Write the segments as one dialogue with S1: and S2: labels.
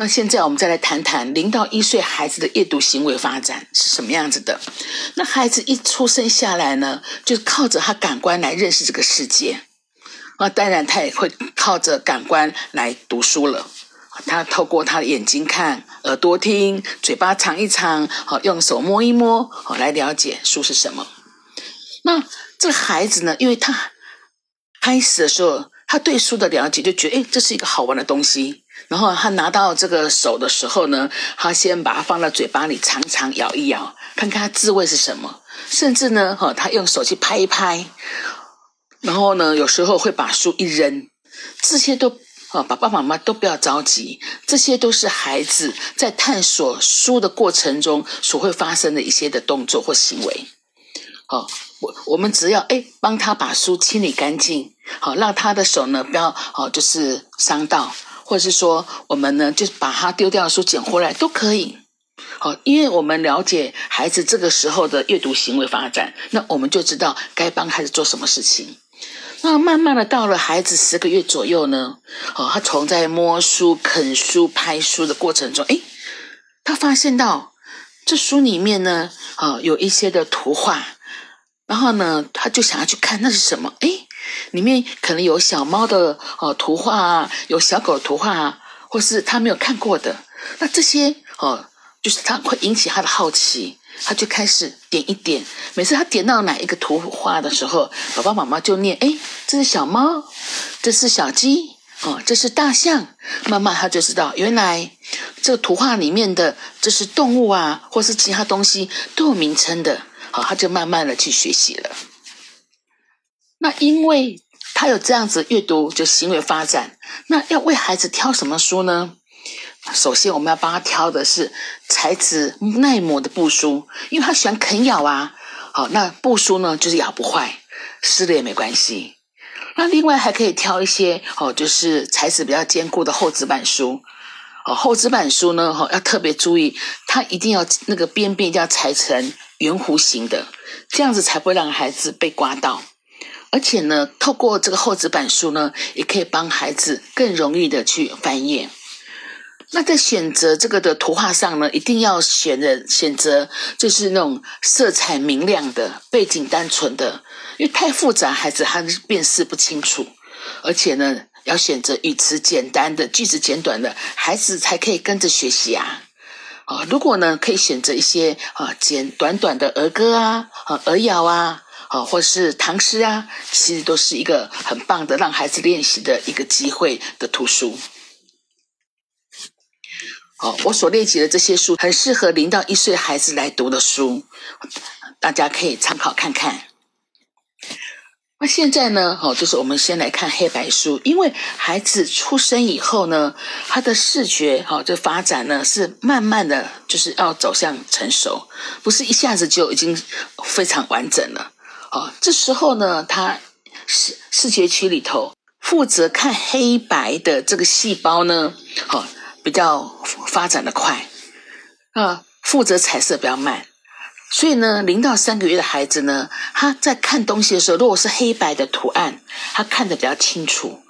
S1: 那现在我们再来谈谈零到一岁孩子的阅读行为发展是什么样子的。那孩子一出生下来呢，就靠着他感官来认识这个世界。啊，当然他也会靠着感官来读书了。他透过他的眼睛看，耳朵听，嘴巴尝一尝，好用手摸一摸，好来了解书是什么。那这个孩子呢，因为他开始的时候，他对书的了解就觉得，哎，这是一个好玩的东西。然后他拿到这个手的时候呢，他先把它放到嘴巴里尝尝、咬一咬，看看它滋味是什么。甚至呢，哈，他用手去拍一拍，然后呢，有时候会把书一扔。这些都啊，爸爸妈妈都不要着急，这些都是孩子在探索书的过程中所会发生的一些的动作或行为。好，我我们只要哎帮他把书清理干净，好，让他的手呢不要好就是伤到。或者是说，我们呢，就把他丢掉的书捡回来都可以。好，因为我们了解孩子这个时候的阅读行为发展，那我们就知道该帮孩子做什么事情。那慢慢的到了孩子十个月左右呢，哦，他从在摸书、啃书、拍书的过程中，哎，他发现到这书里面呢，啊，有一些的图画，然后呢，他就想要去看那是什么，哎。里面可能有小猫的哦图画啊，有小狗的图画啊，或是他没有看过的，那这些哦，就是他会引起他的好奇，他就开始点一点。每次他点到哪一个图画的时候，爸爸妈妈就念：哎，这是小猫，这是小鸡，哦，这是大象。慢慢他就知道，原来这个图画里面的这是动物啊，或是其他东西都有名称的。好，他就慢慢的去学习了。那因为他有这样子阅读就行为发展，那要为孩子挑什么书呢？首先我们要帮他挑的是材质耐磨的布书，因为他喜欢啃咬啊。好，那布书呢就是咬不坏，撕了也没关系。那另外还可以挑一些哦，就是材质比较坚固的厚纸板书。哦，厚纸板书呢，哈要特别注意，它一定要那个边边要裁成圆弧形的，这样子才不会让孩子被刮到。而且呢，透过这个厚纸板书呢，也可以帮孩子更容易的去翻页。那在选择这个的图画上呢，一定要选择选择就是那种色彩明亮的、背景单纯的，因为太复杂，孩子他辨识不清楚。而且呢，要选择语词简单的、句子简短的，孩子才可以跟着学习啊。啊，如果呢，可以选择一些啊简短短的儿歌啊、啊儿谣啊。好，或是唐诗啊，其实都是一个很棒的让孩子练习的一个机会的图书。好，我所列举的这些书，很适合零到一岁孩子来读的书，大家可以参考看看。那现在呢，好，就是我们先来看黑白书，因为孩子出生以后呢，他的视觉好这发展呢是慢慢的就是要走向成熟，不是一下子就已经非常完整了。哦，这时候呢，他视视觉区里头负责看黑白的这个细胞呢，哦，比较发展的快，啊，负责彩色比较慢，所以呢，零到三个月的孩子呢，他在看东西的时候，如果是黑白的图案，他看得比较清楚，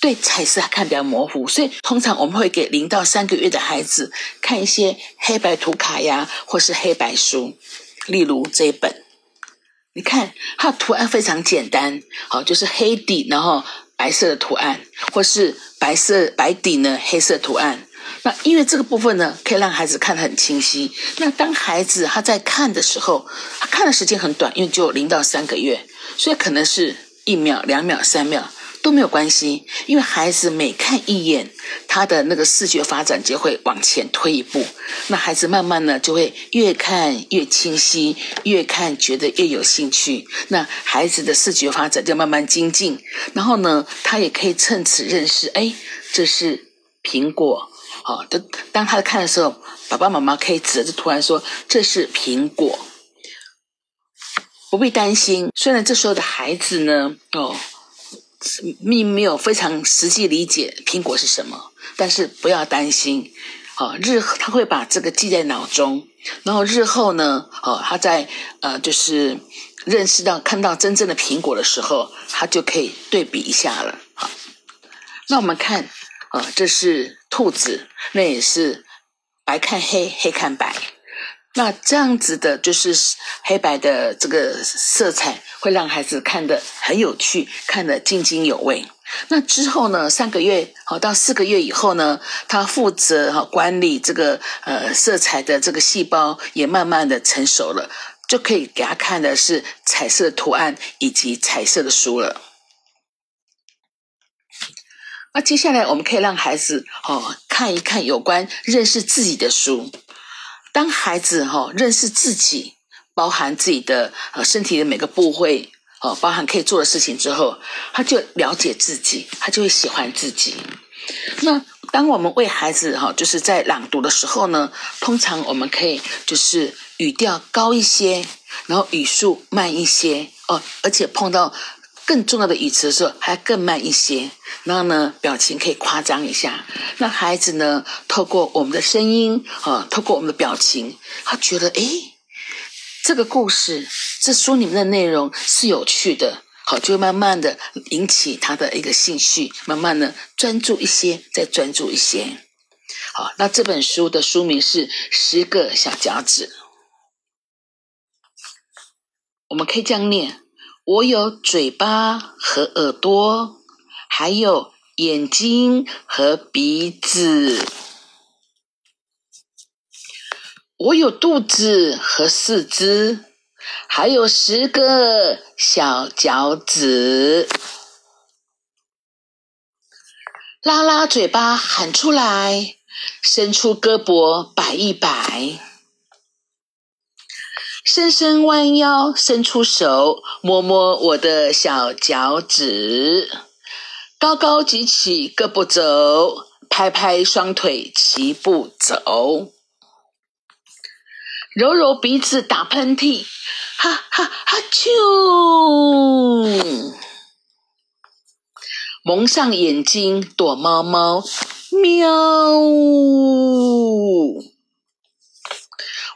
S1: 对彩色看比较模糊，所以通常我们会给零到三个月的孩子看一些黑白图卡呀，或是黑白书，例如这一本。你看，它的图案非常简单，好，就是黑底，然后白色的图案，或是白色白底呢，黑色图案。那因为这个部分呢，可以让孩子看得很清晰。那当孩子他在看的时候，他看的时间很短，因为就零到三个月，所以可能是一秒、两秒、三秒。都没有关系，因为孩子每看一眼，他的那个视觉发展就会往前推一步。那孩子慢慢呢，就会越看越清晰，越看觉得越有兴趣。那孩子的视觉发展就慢慢精进。然后呢，他也可以趁此认识，哎，这是苹果。好，当当他看的时候，爸爸妈妈可以指着图案说：“这是苹果。”不必担心。虽然这时候的孩子呢，哦。并没有非常实际理解苹果是什么，但是不要担心，哦，日他会把这个记在脑中，然后日后呢，哦，他在呃，就是认识到看到真正的苹果的时候，他就可以对比一下了。好，那我们看，啊，这是兔子，那也是白看黑，黑看白。那这样子的，就是黑白的这个色彩，会让孩子看得很有趣，看得津津有味。那之后呢，三个月好到四个月以后呢，他负责哈管理这个呃色彩的这个细胞，也慢慢的成熟了，就可以给他看的是彩色图案以及彩色的书了。那接下来我们可以让孩子哦看一看有关认识自己的书。当孩子哈认识自己，包含自己的呃身体的每个部位哦，包含可以做的事情之后，他就了解自己，他就会喜欢自己。那当我们为孩子哈就是在朗读的时候呢，通常我们可以就是语调高一些，然后语速慢一些哦，而且碰到。更重要的语词的时候，还更慢一些。然后呢，表情可以夸张一下。那孩子呢，透过我们的声音啊，透过我们的表情，他觉得，哎，这个故事，这书里面的内容是有趣的，好，就会慢慢的引起他的一个兴趣，慢慢的专注一些，再专注一些。好，那这本书的书名是《十个小脚趾》，我们可以这样念。我有嘴巴和耳朵，还有眼睛和鼻子。我有肚子和四肢，还有十个小脚趾。拉拉嘴巴喊出来，伸出胳膊摆一摆。伸伸弯腰，伸出手，摸摸我的小脚趾；高高举起胳膊肘，拍拍双腿齐步走；揉揉鼻子，打喷嚏，哈哈哈啾！蒙上眼睛，躲猫猫，喵！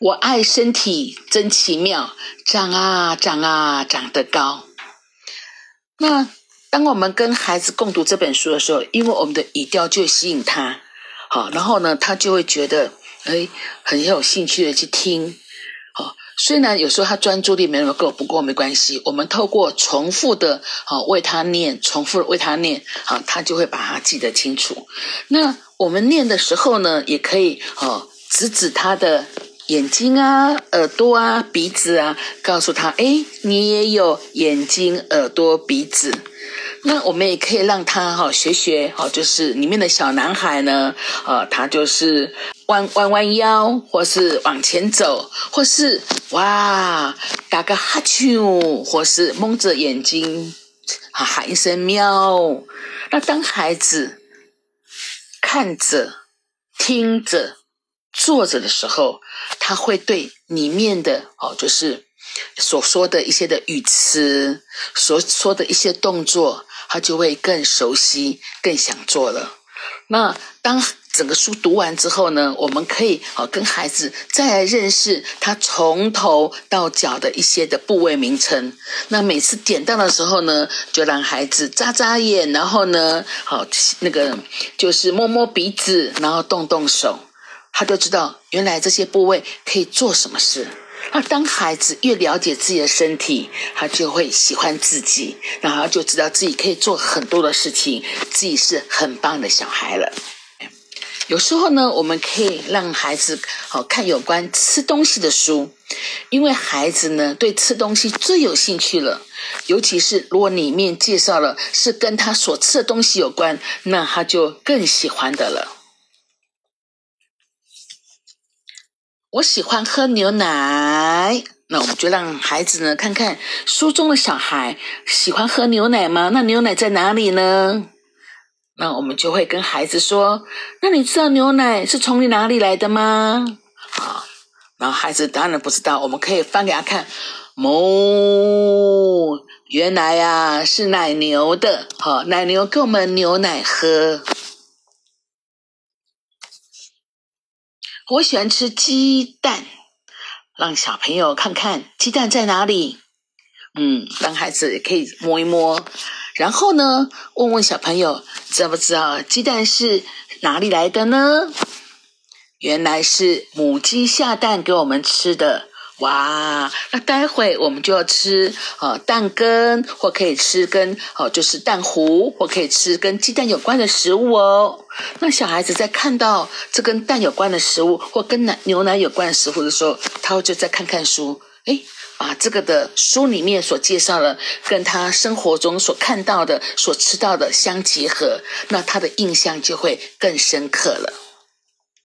S1: 我爱身体真奇妙，长啊长啊长得高。那当我们跟孩子共读这本书的时候，因为我们的语调就吸引他，好，然后呢，他就会觉得哎很有兴趣的去听。好，虽然有时候他专注力没那么够，不过没关系，我们透过重复的好为他念，重复的为他念，好，他就会把它记得清楚。那我们念的时候呢，也可以哦指指他的。眼睛啊，耳朵啊，鼻子啊，告诉他，哎，你也有眼睛、耳朵、鼻子。那我们也可以让他哈学学哈，就是里面的小男孩呢，呃，他就是弯弯弯腰，或是往前走，或是哇打个哈啾，或是蒙着眼睛啊喊一声喵。那当孩子看着、听着。坐着的时候，他会对里面的哦，就是所说的一些的语词，所说的一些动作，他就会更熟悉，更想做了。那当整个书读完之后呢，我们可以哦跟孩子再来认识他从头到脚的一些的部位名称。那每次点到的时候呢，就让孩子眨眨眼，然后呢，好那个就是摸摸鼻子，然后动动手。他就知道原来这些部位可以做什么事。那当孩子越了解自己的身体，他就会喜欢自己，然后就知道自己可以做很多的事情，自己是很棒的小孩了。有时候呢，我们可以让孩子好看有关吃东西的书，因为孩子呢对吃东西最有兴趣了，尤其是如果里面介绍了是跟他所吃的东西有关，那他就更喜欢的了。我喜欢喝牛奶，那我们就让孩子呢看看书中的小孩喜欢喝牛奶吗？那牛奶在哪里呢？那我们就会跟孩子说：“那你知道牛奶是从你哪里来的吗？”啊，然后孩子当然不知道，我们可以翻给他看。哦，原来呀是奶牛的，好，奶牛给我们牛奶喝。我喜欢吃鸡蛋，让小朋友看看鸡蛋在哪里。嗯，让孩子可以摸一摸。然后呢，问问小朋友，知不知道鸡蛋是哪里来的呢？原来是母鸡下蛋给我们吃的。哇，那待会我们就要吃呃蛋羹，或可以吃跟哦就是蛋糊，或可以吃跟鸡蛋有关的食物哦。那小孩子在看到这跟蛋有关的食物，或跟奶牛奶有关的食物的时候，他会就在看看书，诶，把这个的书里面所介绍的，跟他生活中所看到的、所吃到的相结合，那他的印象就会更深刻了。